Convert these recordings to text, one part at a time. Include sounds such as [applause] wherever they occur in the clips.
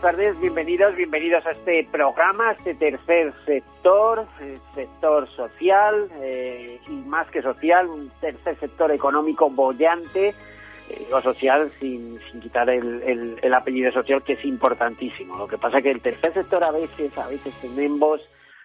Buenas tardes, bienvenidos, bienvenidos a este programa, este tercer sector, sector social eh, y más que social, un tercer sector económico bollante, eh, digo social sin, sin quitar el, el, el, apellido social que es importantísimo. Lo que pasa es que el tercer sector a veces, a veces tenemos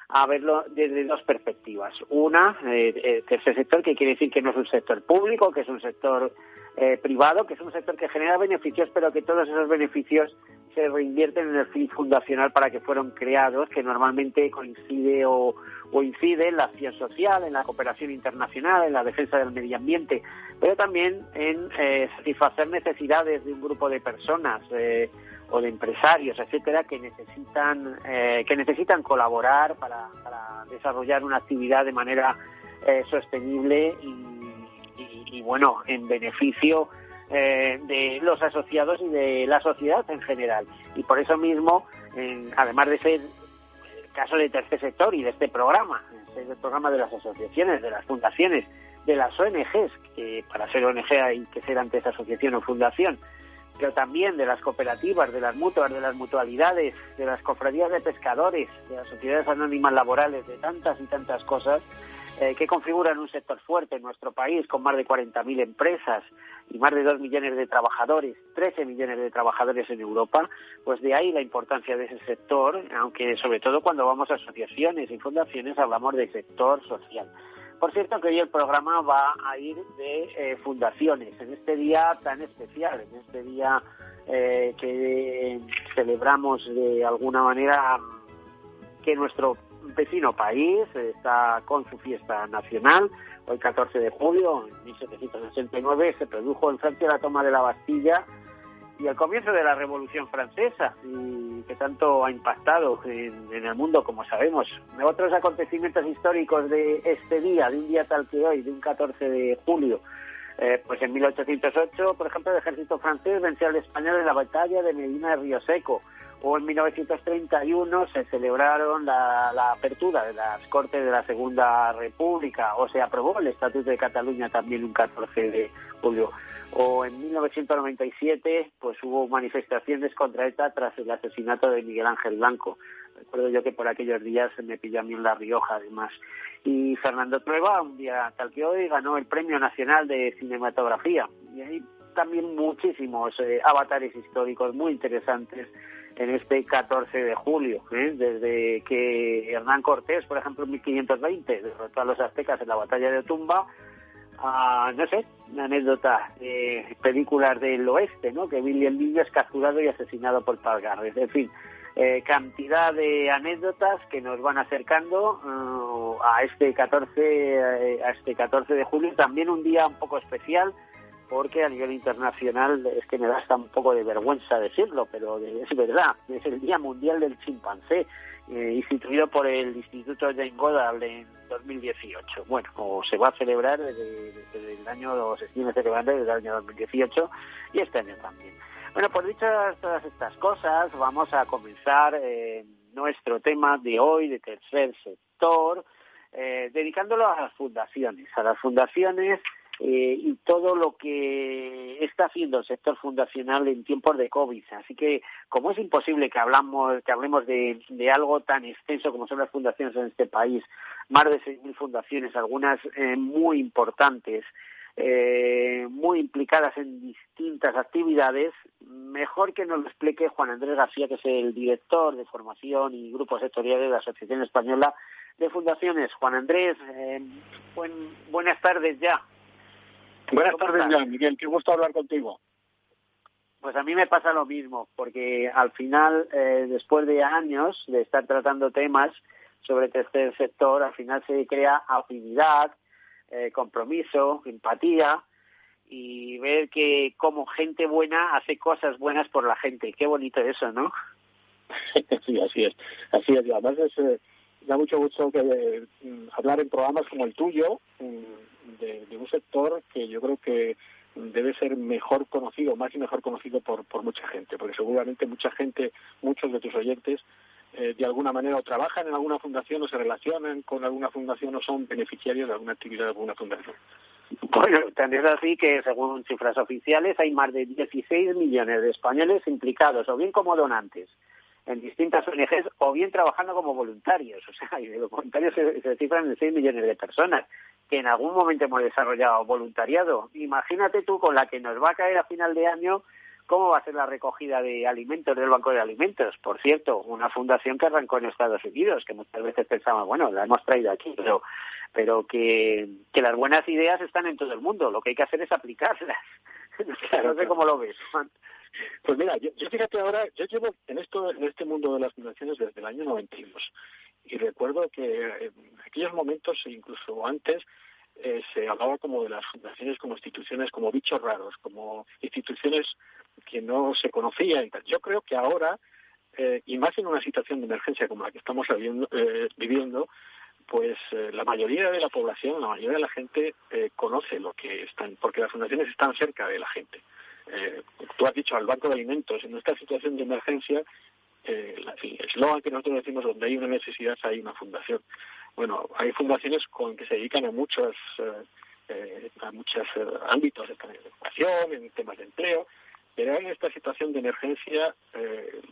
a verlo desde dos perspectivas. Una, eh, el tercer sector que quiere decir que no es un sector público, que es un sector eh, privado, que es un sector que genera beneficios, pero que todos esos beneficios se reinvierten en el fin fundacional para que fueron creados, que normalmente coincide o, o, incide en la acción social, en la cooperación internacional, en la defensa del medio ambiente, pero también en eh, satisfacer necesidades de un grupo de personas eh, o de empresarios, etcétera, que necesitan eh, que necesitan colaborar para, para, desarrollar una actividad de manera eh, sostenible y, y, bueno, en beneficio eh, de los asociados y de la sociedad en general. Y por eso mismo, además de ser el caso del tercer sector y de este programa, este programa de las asociaciones, de las fundaciones, de las ONGs, que para ser ONG hay que ser antes asociación o fundación, pero también de las cooperativas, de las mutuas, de las mutualidades, de las cofradías de pescadores, de las sociedades anónimas laborales, de tantas y tantas cosas eh, que configuran un sector fuerte en nuestro país con más de 40.000 empresas y más de 2 millones de trabajadores, 13 millones de trabajadores en Europa, pues de ahí la importancia de ese sector, aunque sobre todo cuando vamos a asociaciones y fundaciones hablamos de sector social. Por cierto que hoy el programa va a ir de eh, fundaciones, en este día tan especial, en este día eh, que celebramos de alguna manera que nuestro vecino país está con su fiesta nacional. Hoy 14 de julio, en 1769, se produjo en Francia la toma de la Bastilla y el comienzo de la Revolución Francesa, y que tanto ha impactado en, en, el mundo, como sabemos. Otros acontecimientos históricos de este día, de un día tal que hoy, de un 14 de julio, eh, pues en 1808, por ejemplo, el ejército francés venció al español en la batalla de Medina de Río Seco, o en 1931 se celebraron la, apertura de las Cortes de la Segunda República o se aprobó el Estatuto de Cataluña también un 14 de julio. O en 1997 pues hubo manifestaciones contra ETA tras el asesinato de Miguel Ángel Blanco. Recuerdo yo que por aquellos días se me pilló a mí en La Rioja además. Y Fernando Trueba, un día tal que hoy, ganó el Premio Nacional de Cinematografía. Y hay también muchísimos eh, avatares históricos muy interesantes en este 14 de julio, ¿eh? desde que Hernán Cortés, por ejemplo, en 1520 derrotó a los aztecas en la batalla de Otumba, a, no sé, una anécdota de películas del oeste, ¿no? Que Billy el Niño es capturado y asesinado por Palgarres. En fin, eh, cantidad de anécdotas que nos van acercando uh, a este 14 eh, a este 14 de julio, también un día un poco especial porque a nivel internacional es que me da hasta un poco de vergüenza decirlo, pero es verdad, es el Día Mundial del Chimpancé, eh, instituido por el Instituto Jane Goodall en 2018. Bueno, o se va a celebrar desde, el año, se estima celebrando desde el año 2018 y este año también. Bueno, pues dichas todas estas cosas, vamos a comenzar eh, nuestro tema de hoy, de tercer sector, eh, dedicándolo a las fundaciones, a las fundaciones eh, y todo lo que está haciendo el sector fundacional en tiempos de COVID. Así que, como es imposible que, hablamos, que hablemos de, de algo tan extenso como son las fundaciones en este país, más de 6.000 fundaciones, algunas eh, muy importantes, eh, muy implicadas en distintas actividades, mejor que nos lo explique Juan Andrés García, que es el director de formación y grupos sectoriales de la Asociación Española de Fundaciones. Juan Andrés, eh, buen, buenas tardes ya. Buenas tardes, ya, Miguel. Qué gusto hablar contigo. Pues a mí me pasa lo mismo, porque al final, eh, después de años de estar tratando temas sobre tercer sector, al final se crea afinidad, eh, compromiso, empatía y ver que como gente buena hace cosas buenas por la gente. Qué bonito eso, ¿no? [laughs] sí, así es. Así es. Y además es, eh, da mucho gusto que mm, hablar en programas como el tuyo de, un sector que yo creo que debe ser mejor conocido, más y mejor conocido por, por mucha gente, porque seguramente mucha gente, muchos de tus oyentes, eh, de alguna manera o trabajan en alguna fundación o se relacionan con alguna fundación o son beneficiarios de alguna actividad de alguna fundación. Bueno, también es así que según cifras oficiales hay más de 16 millones de españoles implicados o bien como donantes en distintas ONGs o bien trabajando como voluntarios. [laughs] O sea, y de los voluntarios se, cifran en 6 millones de personas que en algún momento hemos desarrollado voluntariado. Imagínate tú con la que nos va a caer a final de año cómo va a ser la recogida de alimentos del Banco de Alimentos. Por cierto, una fundación que arrancó en Estados Unidos, que muchas veces pensamos, bueno, la hemos traído aquí, pero, pero que, que las buenas ideas están en todo el mundo. Lo que hay que hacer es aplicarlas. [laughs] no sé cómo lo ves. Pues mira, yo, fíjate ahora, yo llevo en esto, en este mundo de las fundaciones desde el año 92 y recuerdo que en aquellos momentos, incluso antes, eh, se hablaba como de las fundaciones como instituciones como bichos raros, como instituciones que no se conocían. Yo creo que ahora, eh, y más en una situación de emergencia como la que estamos eh, viviendo, pues la mayoría de la población, la mayoría de la gente conoce lo que están, porque las fundaciones están cerca de la gente. Eh, tú has dicho al Banco de Alimentos, en esta situación de emergencia, eh, el eslogan que nosotros decimos, donde hay una necesidad hay una fundación. Bueno, hay fundaciones con que se dedican a muchos, eh, a muchos ámbitos, en educación, en temas de empleo, pero en esta situación de emergencia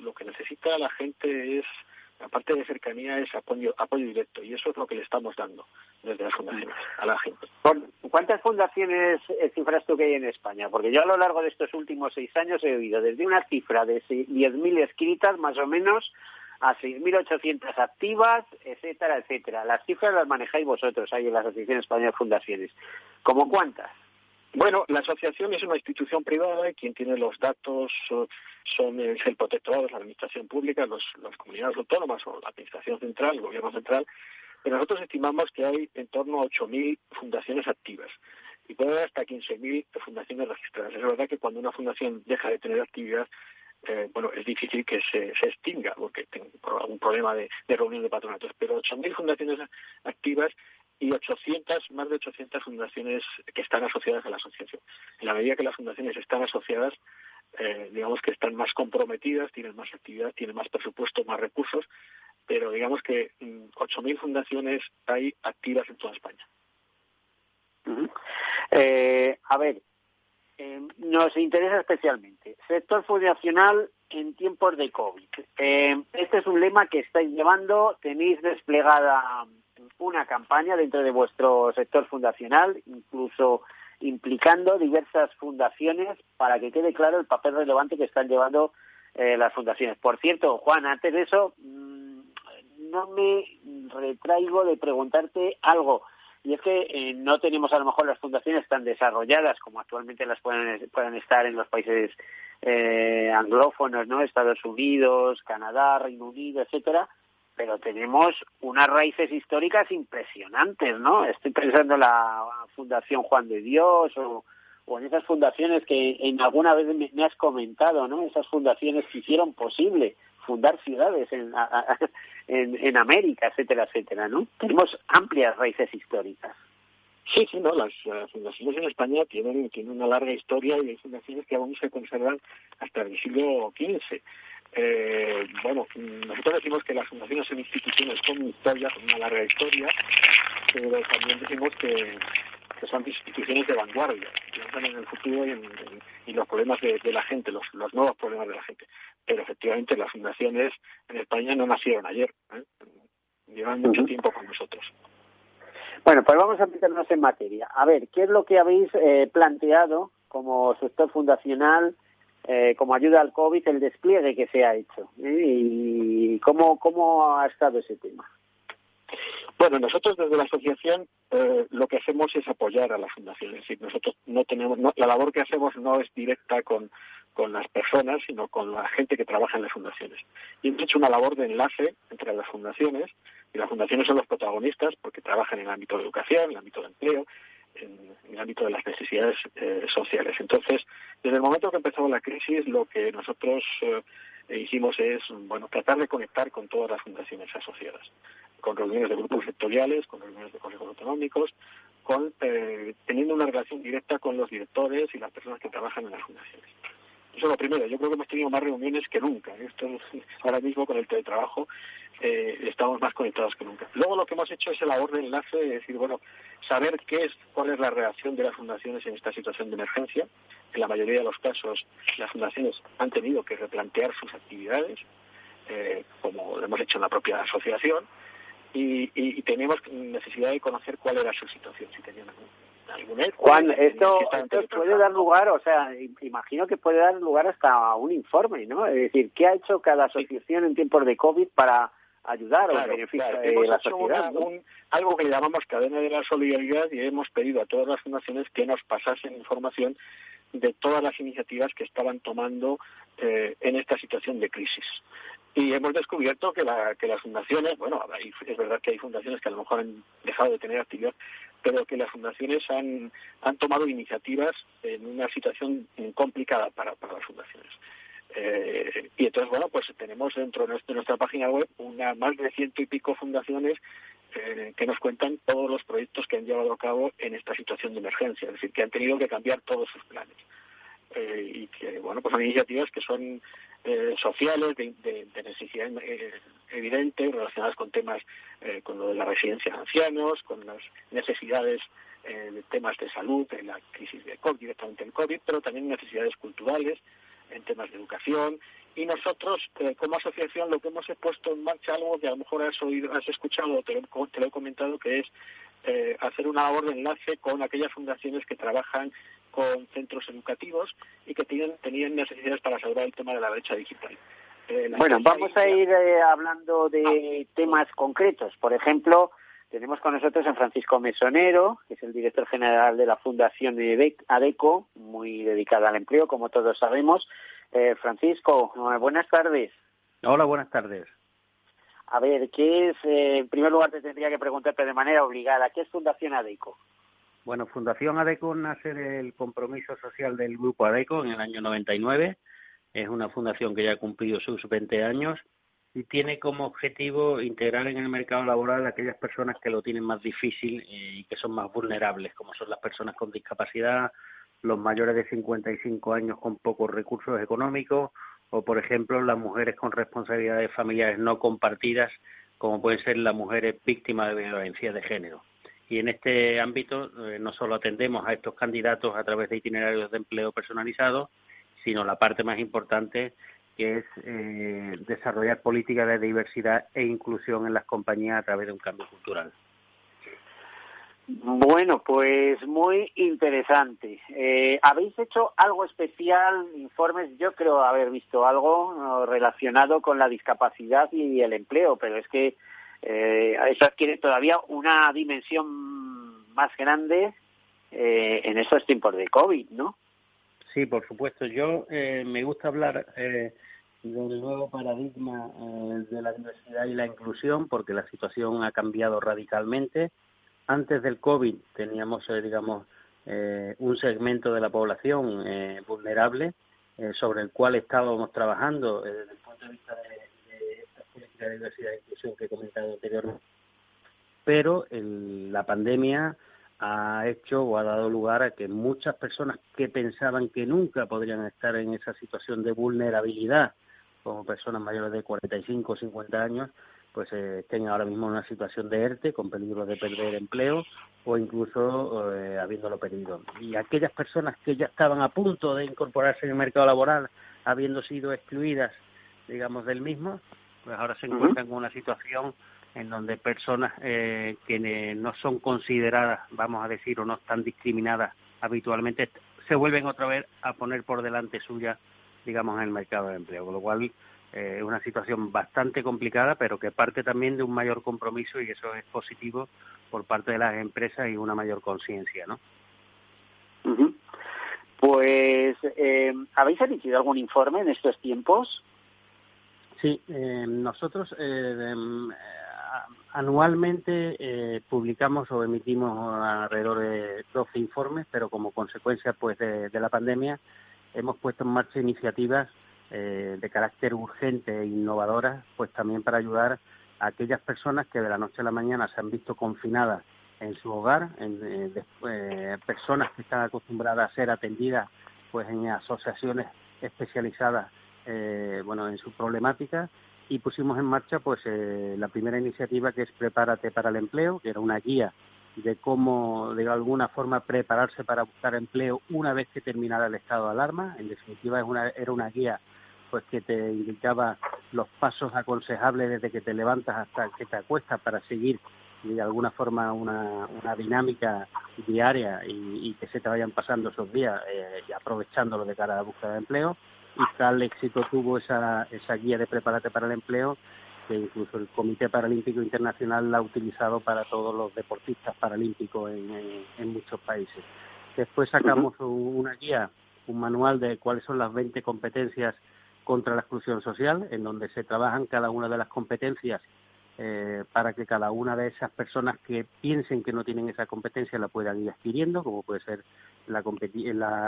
lo que necesita la gente es aparte de cercanía es apoyo, apoyo directo y eso es lo que le estamos dando desde las fundaciones a la gente. ¿Cuántas fundaciones cifras tú que hay en España? Porque yo a lo largo de estos últimos seis años he oído desde una cifra de 10.000 escritas más o menos a 6.800 activas, etcétera, etcétera. Las cifras las manejáis vosotros ahí en la Asociación Española de Fundaciones. ¿Cómo cuántas? Bueno, la asociación es una institución privada y quien tiene los datos son el protectorado, la administración pública, los, las comunidades autónomas o la administración central, el gobierno central. Pero nosotros estimamos que hay en torno a 8.000 fundaciones activas y puede haber hasta 15.000 fundaciones registradas. Es verdad que cuando una fundación deja de tener actividad, eh, bueno, es difícil que se, se extinga porque tenga algún problema de, de reunión de patronatos, pero 8.000 fundaciones activas y 800, más de 800 fundaciones que están asociadas a la asociación. En la medida que las fundaciones están asociadas, eh, digamos que están más comprometidas, tienen más actividad, tienen más presupuesto, más recursos, pero digamos que 8.000 mm, fundaciones hay activas en toda España. eh, a ver, eh, nos interesa especialmente sector fundacional en tiempos de COVID. Eh, este es un lema que estáis llevando, tenéis desplegada una campaña dentro de vuestro sector fundacional, incluso implicando diversas fundaciones para que quede claro el papel relevante que están llevando eh, las fundaciones. Por cierto, Juan, antes de eso, mm, no me retraigo de preguntarte algo. Y es que eh, no tenemos a lo mejor las fundaciones tan desarrolladas como actualmente las pueden, puedan estar en los países eh, anglófonos, ¿no? Estados Unidos, Canadá, Reino Unido, etcétera, pero tenemos unas raíces históricas impresionantes, ¿no? Estoy pensando en la Fundación Juan de Dios o, en esas fundaciones que en alguna vez me, has comentado, ¿no? Esas fundaciones que hicieron posible fundar ciudades en, [laughs] en, América, etcétera, etcétera, ¿no? Tenemos amplias raíces históricas. Sí, sí, no, las, fundaciones en España tienen, tienen una larga historia y hay fundaciones que aún se conservan hasta el siglo XV. Eh, bueno, nosotros decimos que las fundaciones son instituciones con historia, con una larga historia, pero también decimos que, son instituciones de vanguardia, que piensan en el futuro y en, los problemas de, la gente, los, nuevos problemas de la gente. Pero efectivamente las fundaciones en España no nacieron ayer, ¿eh? llevan mucho tiempo con nosotros. Bueno, pues vamos a meternos en materia. A ver, ¿qué es lo que habéis eh, planteado como sector fundacional eh, como ayuda al COVID el despliegue que se ha hecho ¿eh? y cómo, cómo ha estado ese tema. Bueno, nosotros desde la asociación eh, lo que hacemos es apoyar a la fundación. Es decir, nosotros no tenemos, la labor que hacemos no es directa con, con las personas, sino con la gente que trabaja en las fundaciones. Y hemos hecho una labor de enlace entre las fundaciones, y las fundaciones son los protagonistas porque trabajan en el ámbito de educación, en el ámbito de empleo, en, el ámbito de las necesidades eh, sociales. Entonces, desde el momento que empezó la crisis, lo que nosotros eh, hicimos es, bueno, tratar de conectar con todas las fundaciones asociadas, con reuniones de grupos sectoriales, con reuniones de consejos autonómicos, con eh, teniendo una relación directa con los directores y las personas que trabajan en las fundaciones. Eso es lo primero. Yo creo que hemos tenido más reuniones que nunca. Esto ahora mismo con el teletrabajo eh, estamos más conectados que nunca. Luego lo que hemos hecho es el labor de enlace, de decir, bueno, saber qué es, cuál es la reacción de las fundaciones en esta situación de emergencia. En la mayoría de los casos, las fundaciones han tenido que replantear sus actividades, eh, como lo hemos hecho en la propia asociación, y, y, tenemos necesidad de conocer cuál era su situación, si tenían algún Juan, esto, puede dar lugar, o sea, imagino que puede dar lugar hasta un informe, ¿no? Es decir, ¿qué ha hecho cada asociación en tiempos de COVID para ayudar o beneficiar a la sociedad? algo que llamamos cadena de la solidaridad y hemos pedido a todas las fundaciones que nos pasasen información de todas las iniciativas que estaban tomando eh, en esta situación de crisis. Y hemos descubierto que, la, que las fundaciones, bueno, es verdad que hay fundaciones que a lo mejor han dejado de tener actividad, pero que las fundaciones han, han tomado iniciativas en una situación complicada para, para las fundaciones. Eh, y entonces, bueno, pues tenemos dentro de nuestra página web una más de ciento y pico fundaciones eh, que nos cuentan todos los proyectos que han llevado a cabo en esta situación de emergencia, es decir, que han tenido que cambiar todos sus planes. Eh, y que, bueno, pues son iniciativas que son eh, sociales, de, de, necesidad eh, evidente, relacionadas con temas, eh, con lo de la residencia de ancianos, con las necesidades de temas de salud, en la crisis de COVID, directamente el COVID, pero también necesidades culturales, en temas de educación. Y nosotros, como asociación, lo que hemos puesto en marcha, algo que a lo mejor has, oído, has escuchado o te, te lo he comentado, que es hacer una labor de enlace con aquellas fundaciones que trabajan con centros educativos y que tienen, tenían necesidades para salvar el tema de la brecha digital. Eh, bueno, vamos a ir eh, hablando de temas concretos. Por ejemplo, tenemos con nosotros a Francisco Mesonero, que es el director general de la Fundación ADECO, muy dedicada al empleo, como todos sabemos. Eh, Francisco, buenas tardes. Hola, buenas tardes. A ver, ¿qué es, en primer lugar te tendría que preguntarte de manera obligada, ¿qué es Fundación ADECO? Bueno, Fundación ADECO nace del compromiso social del Grupo ADECO en el año 99. Es una fundación que ya ha cumplido sus 20 años y tiene como objetivo integrar en el mercado laboral a aquellas personas que lo tienen más difícil eh, y que son más vulnerables, como son las personas con discapacidad, los mayores de 55 años con pocos recursos económicos o, por ejemplo, las mujeres con responsabilidades familiares no compartidas, como pueden ser las mujeres víctimas de violencia de género. Y en este ámbito eh, no solo atendemos a estos candidatos a través de itinerarios de empleo personalizados, sino la parte más importante que es eh, desarrollar políticas de diversidad e inclusión en las compañías a través de un cambio cultural. Bueno, pues muy interesante. Eh, ¿Habéis hecho algo especial, informes? Yo creo haber visto algo relacionado con la discapacidad y el empleo, pero es que eh, eso adquiere todavía una dimensión más grande eh, en esos tiempos de COVID, ¿no? Sí, por supuesto. Yo eh, me gusta hablar eh, del nuevo paradigma eh, de la diversidad y la inclusión porque la situación ha cambiado radicalmente. Antes del COVID teníamos, eh, digamos, eh, un segmento de la población vulnerable sobre el cual estábamos trabajando desde el punto de vista de de diversidad e inclusión que he comentado anteriormente. Pero el, la pandemia ha hecho o ha dado lugar a que muchas personas que pensaban que nunca podrían estar en esa situación de vulnerabilidad, como personas mayores de 45 o 50 años, pues eh, estén ahora mismo en una situación de ERTE con peligro de perder empleo o incluso eh, habiéndolo perdido. Y aquellas personas que ya estaban a punto de incorporarse en el mercado laboral, habiendo sido excluidas, digamos, del mismo, pues ahora se encuentran con una situación en donde personas eh, que no son consideradas, vamos a decir, o no están discriminadas habitualmente, se vuelven otra vez a poner por delante suya, digamos, en el mercado de empleo, con lo cual eh, es una situación bastante complicada, pero que parte también de un mayor compromiso y eso es positivo por parte de las empresas y una mayor conciencia, ¿no? Pues, eh, ¿habéis emitido algún informe en estos tiempos? Sí, eh, nosotros eh, anualmente publicamos o emitimos alrededor de 12 informes, pero como consecuencia pues de, la pandemia hemos puesto en marcha iniciativas de carácter urgente e innovadoras, pues también para ayudar a aquellas personas que de la noche a la mañana se han visto confinadas en su hogar, en, eh, eh, personas que están acostumbradas a ser atendidas pues en asociaciones especializadas eh, bueno en su problemática y pusimos en marcha pues la primera iniciativa que es prepárate para el empleo que era una guía de cómo de alguna forma prepararse para buscar empleo una vez que terminara el estado de alarma en definitiva es una, era una guía pues que te indicaba los pasos aconsejables desde que te levantas hasta que te acuestas para seguir de alguna forma una, una dinámica diaria y, que se te vayan pasando esos días eh, y aprovechándolo de cara a la búsqueda de empleo. Y tal éxito tuvo esa, esa guía de Prepárate para el Empleo que incluso el Comité Paralímpico Internacional la ha utilizado para todos los deportistas paralímpicos en, en, muchos países. Después sacamos una guía, un manual de cuáles son las 20 competencias contra la exclusión social, en donde se trabajan cada una de las competencias eh, para que cada una de esas personas que piensen que no tienen esa competencia la puedan ir adquiriendo, como puede ser la,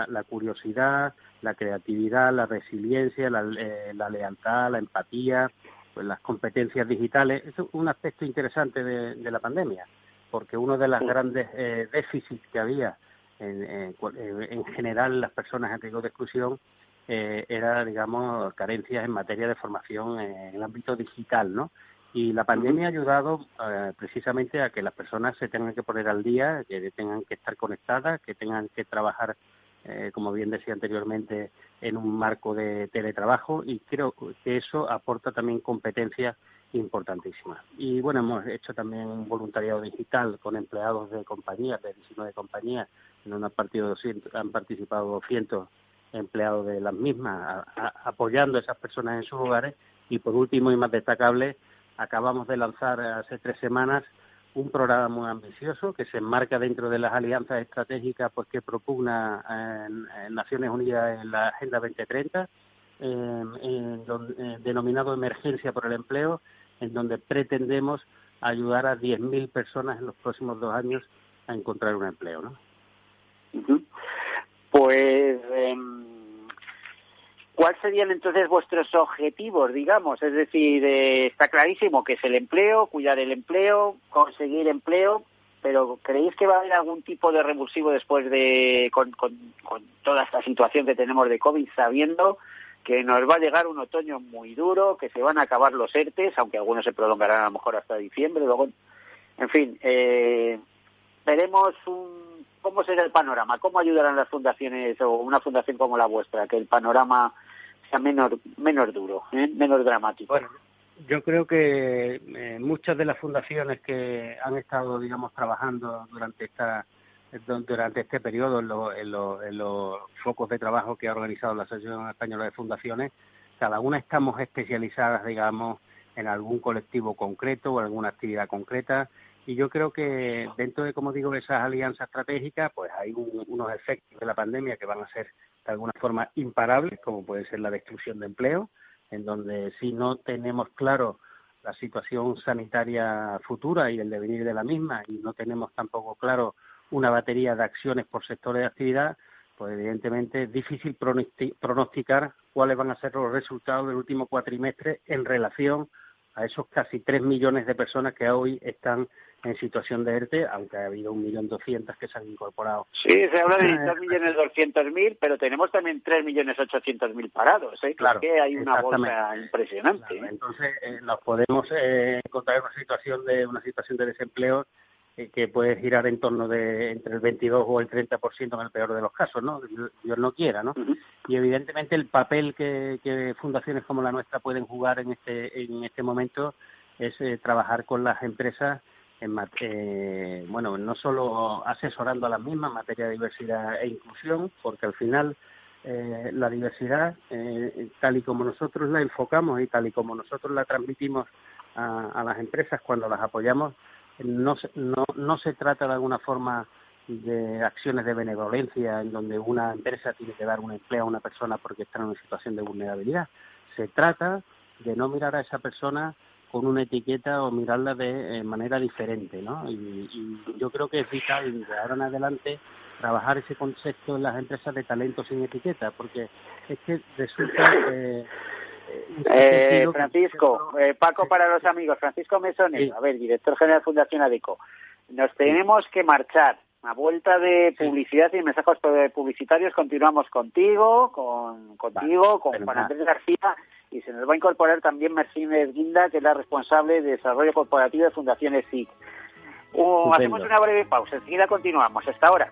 la, curiosidad, la creatividad, la resiliencia, la, eh, lealtad, la empatía, pues las competencias digitales. Es un aspecto interesante de, la pandemia, porque uno de los grandes eh, déficits que había en, en, general las personas en riesgo de exclusión era, digamos, carencias en materia de formación en el ámbito digital, ¿no? Y la pandemia ha ayudado eh, precisamente a que las personas se tengan que poner al día, que tengan que estar conectadas, que tengan que trabajar, eh, como bien decía anteriormente, en un marco de teletrabajo y creo que eso aporta también competencias importantísimas. Y bueno, hemos hecho también un voluntariado digital con empleados de compañías, de 19 compañías, en un partido 200, han participado 200 empleados de las mismas, apoyando a esas personas en sus hogares. Y por último y más destacable, acabamos de lanzar hace tres semanas un programa muy ambicioso que se enmarca dentro de las alianzas estratégicas pues que propugna en, Naciones Unidas en la Agenda 2030, en, denominado Emergencia por el Empleo, en donde pretendemos ayudar a 10.000 personas en los próximos dos años a encontrar un empleo. ¿no? Pues em, ¿Cuáles serían entonces vuestros objetivos, digamos? Es decir, eh, está clarísimo que es el empleo, cuidar el empleo, conseguir empleo, pero ¿creéis que va a haber algún tipo de revulsivo después de, con, con, toda esta situación que tenemos de COVID, sabiendo que nos va a llegar un otoño muy duro, que se van a acabar los ERTES, aunque algunos se prolongarán a lo mejor hasta diciembre, luego, en fin, eh, veremos un, cómo será el panorama, cómo ayudarán las fundaciones o una fundación como la vuestra, que el panorama menos, menos duro, ¿eh? menos dramático. Bueno, yo creo que eh, muchas de las fundaciones que han estado, digamos, trabajando durante esta durante este periodo en, en, los focos de trabajo que ha organizado la Asociación Española de Fundaciones, cada una estamos especializadas, digamos, en algún colectivo concreto o alguna actividad concreta. Y yo creo que dentro de, como digo, esas alianzas estratégicas, pues hay unos efectos de la pandemia que van a ser de alguna forma imparables, como puede ser la destrucción de empleo, en donde si no tenemos claro la situación sanitaria futura y el devenir de la misma y no tenemos tampoco claro una batería de acciones por sectores de actividad, pues evidentemente es difícil pronosticar cuáles van a ser los resultados del último cuatrimestre en relación a esos casi tres millones de personas que hoy están en situación de ERTE, aunque ha habido un millón doscientas que se han incorporado. Sí, se habla de dos millones doscientos mil, pero tenemos también tres millones ochocientos mil parados, ¿eh? Claro, que hay una bolsa impresionante. ¿eh? Entonces eh, nos podemos eh, encontrar en una situación de una situación de desempleo eh, que puede girar en torno de entre el 22 o el 30% en el peor de los casos, ¿no? Dios no quiera, ¿no? Y evidentemente el papel que, que, fundaciones como la nuestra pueden jugar en este en este momento es trabajar con las empresas en eh, bueno, no solo asesorando a las mismas en materia de diversidad e inclusión, porque al final eh, la diversidad, eh, tal y como nosotros la enfocamos y tal y como nosotros la transmitimos a, las empresas cuando las apoyamos, no, no, no se trata de alguna forma de acciones de benevolencia en donde una empresa tiene que dar un empleo a una persona porque está en una situación de vulnerabilidad. Se trata de no mirar a esa persona con una etiqueta o mirarla de eh, manera diferente, ¿no? Y, yo creo que es vital de ahora en adelante trabajar ese concepto en las empresas de talento sin etiqueta, porque es que resulta eh, eh, Francisco, eh, Paco para los amigos, Francisco Mesones, a ver, director general de Fundación ADECO, nos tenemos que marchar. A vuelta de publicidad y mensajes publicitarios continuamos contigo, con contigo, con Juan Andrés García y se nos va a incorporar también Mercedes Guinda, que es la responsable de desarrollo corporativo de Fundaciones SIC. Uh, hacemos una breve pausa, enseguida continuamos. Hasta ahora.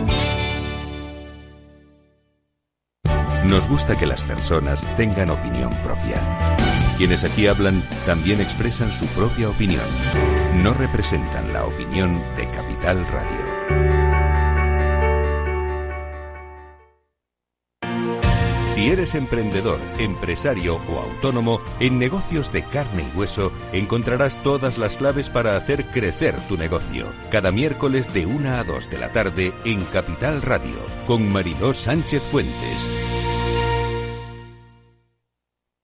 Nos gusta que las personas tengan opinión propia. Quienes aquí hablan también expresan su propia opinión. No representan la opinión de Capital Radio. Si eres emprendedor, empresario o autónomo, en negocios de carne y hueso encontrarás todas las claves para hacer crecer tu negocio. Cada miércoles de 1 a 2 de la tarde en Capital Radio, con Mariló Sánchez Fuentes.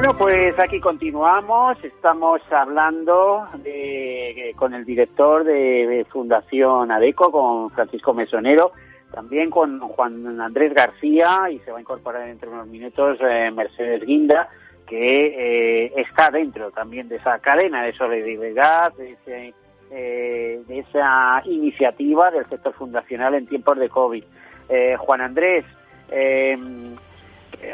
Bueno, pues aquí continuamos. Estamos hablando con el director de Fundación ADECO, con Francisco Mesonero, también con Juan Andrés García y se va a incorporar entre unos minutos eh, Mercedes Guinda, que eh, está dentro también de esa cadena de solidaridad, de, eh, de esa iniciativa del sector fundacional en tiempos de COVID. Juan Andrés, eh,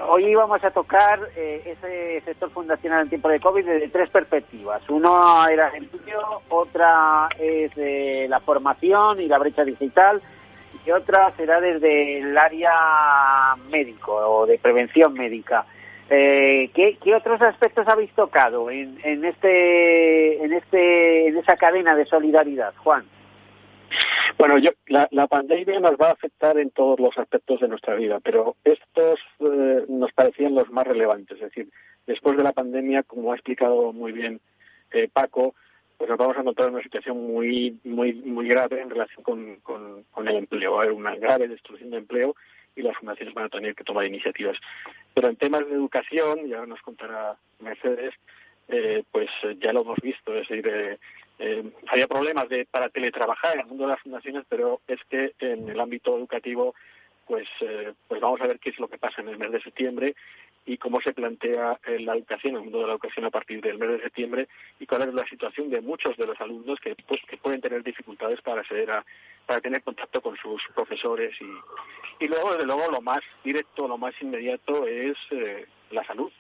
hoy vamos a tocar eh, ese sector fundacional en tiempo de COVID desde tres perspectivas. Uno era el empleo, otra es eh, la formación y la brecha digital y otra será desde el área médico o de prevención médica. ¿qué, ¿qué, otros aspectos habéis tocado en, en, este, en, este, en esa cadena de solidaridad, Juan? Bueno, yo, la, pandemia nos va a afectar en todos los aspectos de nuestra vida, pero estos eh, nos parecían los más relevantes. Es decir, después de la pandemia, como ha explicado muy bien eh, Paco, pues nos vamos a encontrar en una situación muy, muy, muy grave en relación con, con, el empleo. Va a una grave destrucción de empleo y las fundaciones van a tener que tomar iniciativas. Pero en temas de educación, ya nos contará Mercedes, eh, pues ya lo hemos visto, es decir, eh, eh, había problemas de, para teletrabajar en el mundo de las fundaciones, pero es que en el ámbito educativo, pues, eh, pues vamos a ver qué es lo que pasa en el mes de septiembre y cómo se plantea la educación, el mundo de la educación a partir del mes de septiembre y cuál es la situación de muchos de los alumnos que, pues, que pueden tener dificultades para acceder a, para tener contacto con sus profesores y, y luego, desde luego, lo más directo, lo más inmediato es eh, la salud.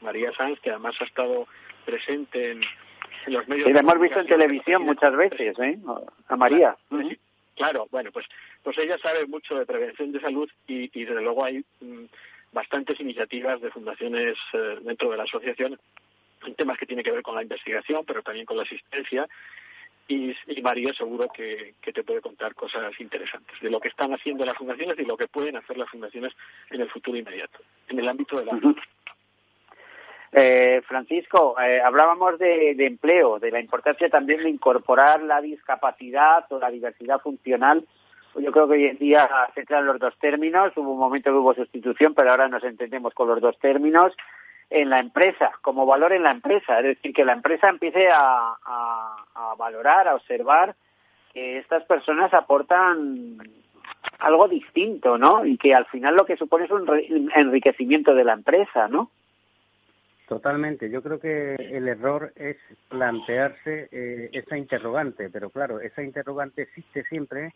María Sanz, que además ha estado presente en, los medios. Y la hemos visto en televisión muchas veces, ¿eh? A María. Claro, bueno, pues, pues ella sabe mucho de prevención de salud y, y desde luego hay mm, bastantes iniciativas de fundaciones eh, dentro de la asociación en temas que tienen que ver con la investigación, pero también con la asistencia. Y, María seguro que, que, te puede contar cosas interesantes de lo que están haciendo las fundaciones y lo que pueden hacer las fundaciones en el futuro inmediato, en el ámbito de la eh, Francisco, eh, hablábamos de, empleo, de la importancia también de incorporar la discapacidad o la diversidad funcional. Yo creo que hoy en día se entran los dos términos. Hubo un momento que hubo sustitución, pero ahora nos entendemos con los dos términos en la empresa, como valor en la empresa. Es decir, que la empresa empiece a, a valorar, a observar que estas personas aportan algo distinto, ¿no? Y que al final lo que supone es un enriquecimiento de la empresa, ¿no? Totalmente. Yo creo que el error es plantearse eh, esa interrogante, pero claro, esa interrogante existe siempre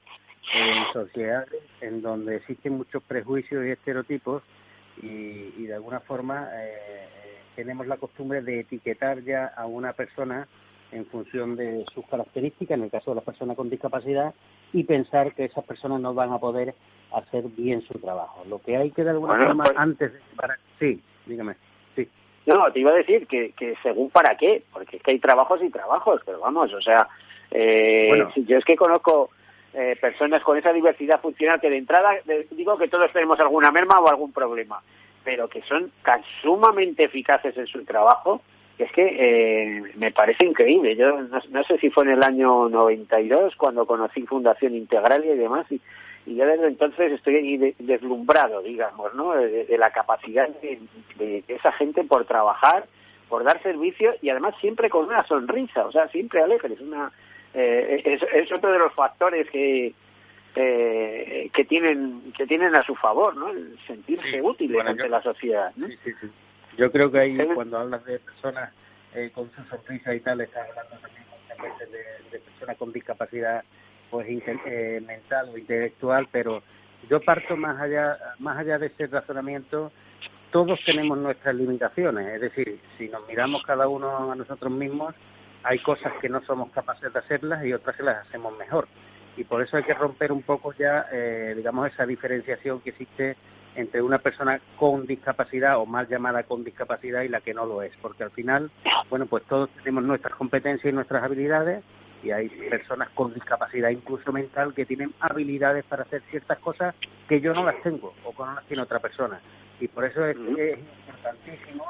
en sociedades en donde existen muchos prejuicios y estereotipos y, de alguna forma eh, tenemos la costumbre de etiquetar ya a una persona en función de sus características, en el caso de las personas con discapacidad, y pensar que esas personas no van a poder hacer bien su trabajo. Lo que hay que de alguna forma pues antes de... Sí, dígame. No, te iba a decir que, que según para qué, porque es que hay trabajos y trabajos, pero vamos, o sea, eh, yo es que conozco eh, personas con esa diversidad funcional que de entrada digo que todos tenemos alguna merma o algún problema, pero que son tan sumamente eficaces en su trabajo que es que eh, me parece increíble. Yo no, no, sé si fue en el año 92 cuando conocí Fundación Integral y demás, y, y yo desde entonces estoy deslumbrado, digamos, ¿no? De, la capacidad de, esa gente por trabajar, por dar servicio y además siempre con una sonrisa, o sea, siempre alegres. Una, eh, es, es, otro de los factores que eh, que tienen que tienen a su favor, ¿no? El sentirse útiles ante la sociedad. ¿no? Sí, sí, yo creo que ahí cuando hablas de personas eh, con su sonrisa y tal, estás hablando también muchas veces de, de personas con discapacidad pues eh, mental o intelectual, pero yo parto más allá, más allá de ese razonamiento, todos tenemos nuestras limitaciones, es decir, si nos miramos cada uno a nosotros mismos, hay cosas que no somos capaces de hacerlas y otras que las hacemos mejor. Y por eso hay que romper un poco ya, eh, digamos, esa diferenciación que existe entre una persona con discapacidad o mal llamada con discapacidad y la que no lo es, porque al final, bueno, pues todos tenemos nuestras competencias y nuestras habilidades y hay personas con discapacidad incluso mental que tienen habilidades para hacer ciertas cosas que yo no las tengo o que no las tiene otra persona. Y por eso es, es importantísimo